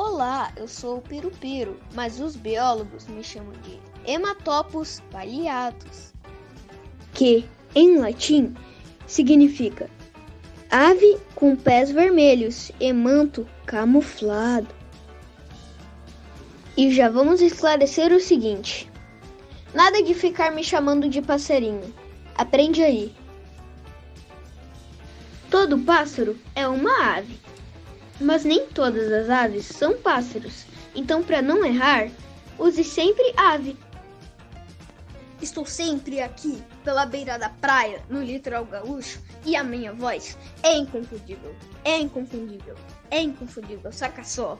Olá, eu sou o Piru-Piru, mas os biólogos me chamam de Hematopus palhatus, que, em latim, significa ave com pés vermelhos e manto camuflado. E já vamos esclarecer o seguinte: nada de ficar me chamando de passarinho. Aprende aí. Todo pássaro é uma ave, mas nem todas as aves são pássaros. Então, para não errar, use sempre ave. Estou sempre aqui, pela beira da praia, no litoral gaúcho, e a minha voz é inconfundível, é inconfundível, é inconfundível, saca só.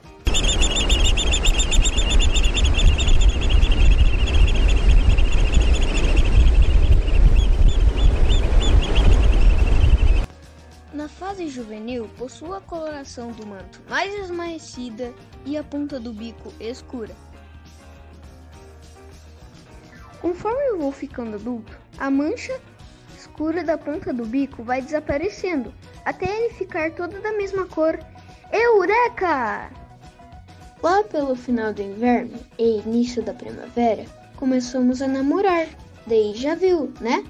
Juvenil, possui a coloração do manto mais esmaecida e a ponta do bico escura. Conforme eu vou ficando adulto, a mancha escura da ponta do bico vai desaparecendo, até ele ficar todo da mesma cor. Eureka! Lá pelo final do inverno e início da primavera, começamos a namorar. Daí já viu, né?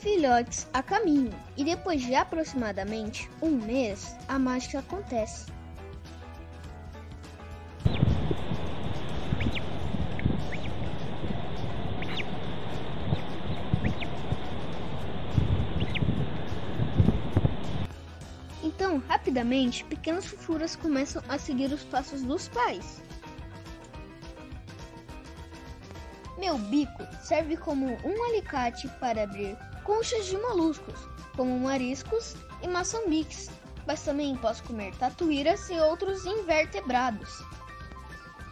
Filhotes a caminho, e depois de aproximadamente um mês, a mágica acontece. Então, rapidamente, pequenas fofuras começam a seguir os passos dos pais. Meu bico serve como um alicate para abrir conchas de moluscos, como mariscos e maçambiques, mas também posso comer tatuíras e outros invertebrados.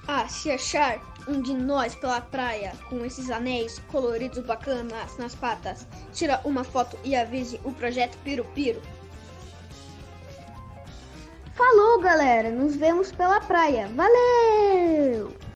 Ah, se achar um de nós pela praia com esses anéis coloridos bacanas nas patas, tira uma foto e avise o projeto Piro Piro. Falou, galera! Nos vemos pela praia. Valeu!